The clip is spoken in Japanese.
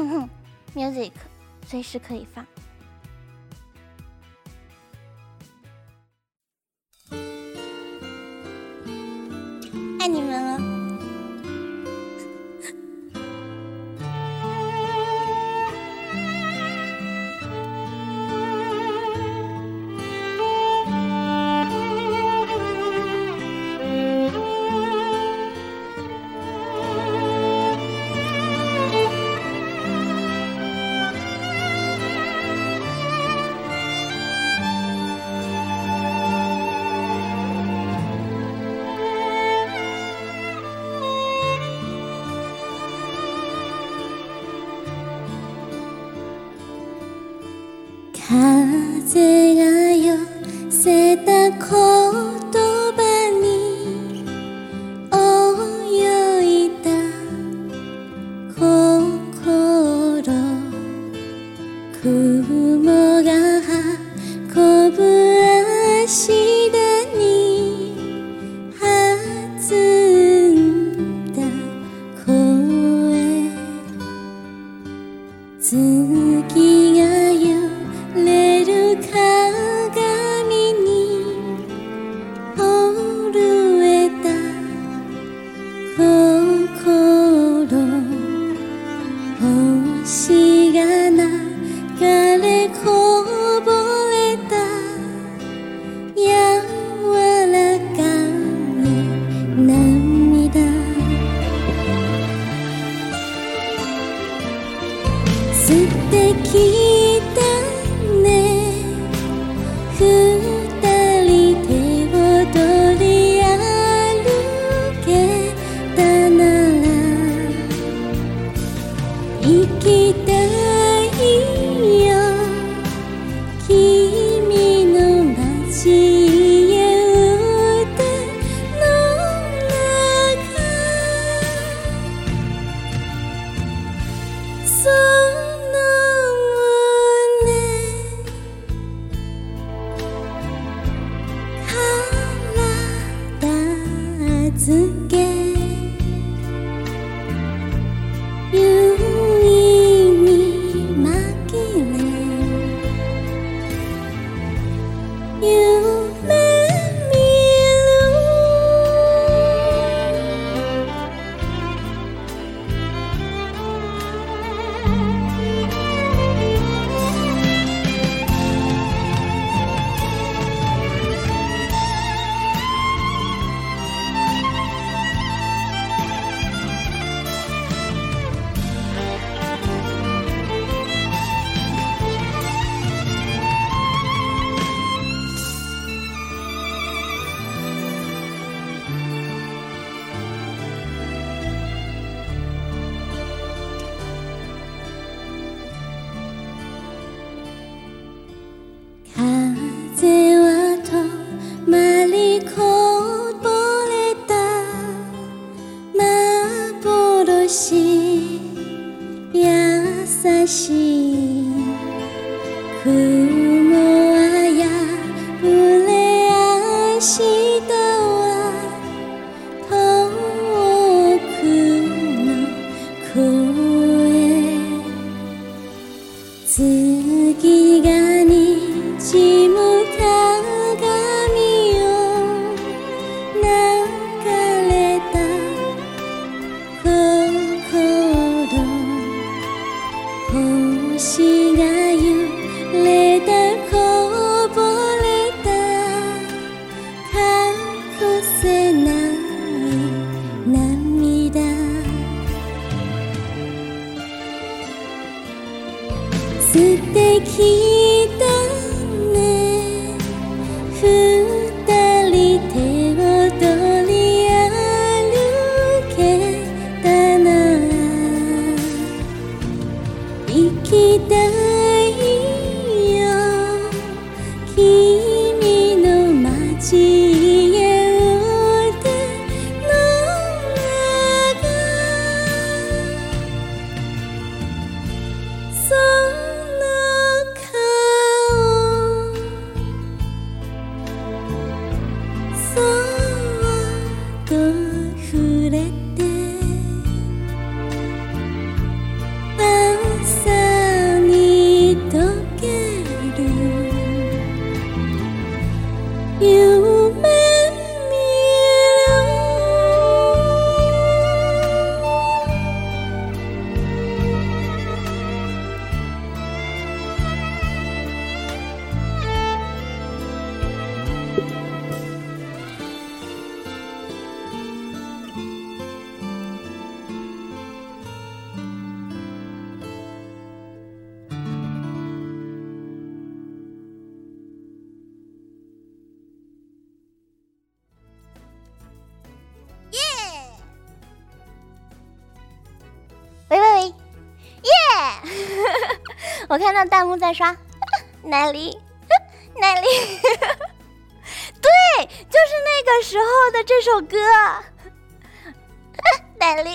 哼 哼，music 随时可以放。爱你们了。風が寄せたこと心。So 優しい雲あやふれあしたは遠くの声。月が心安。きた我看到弹幕在刷，奶梨，奶梨，对，就是那个时候的这首歌，奶梨。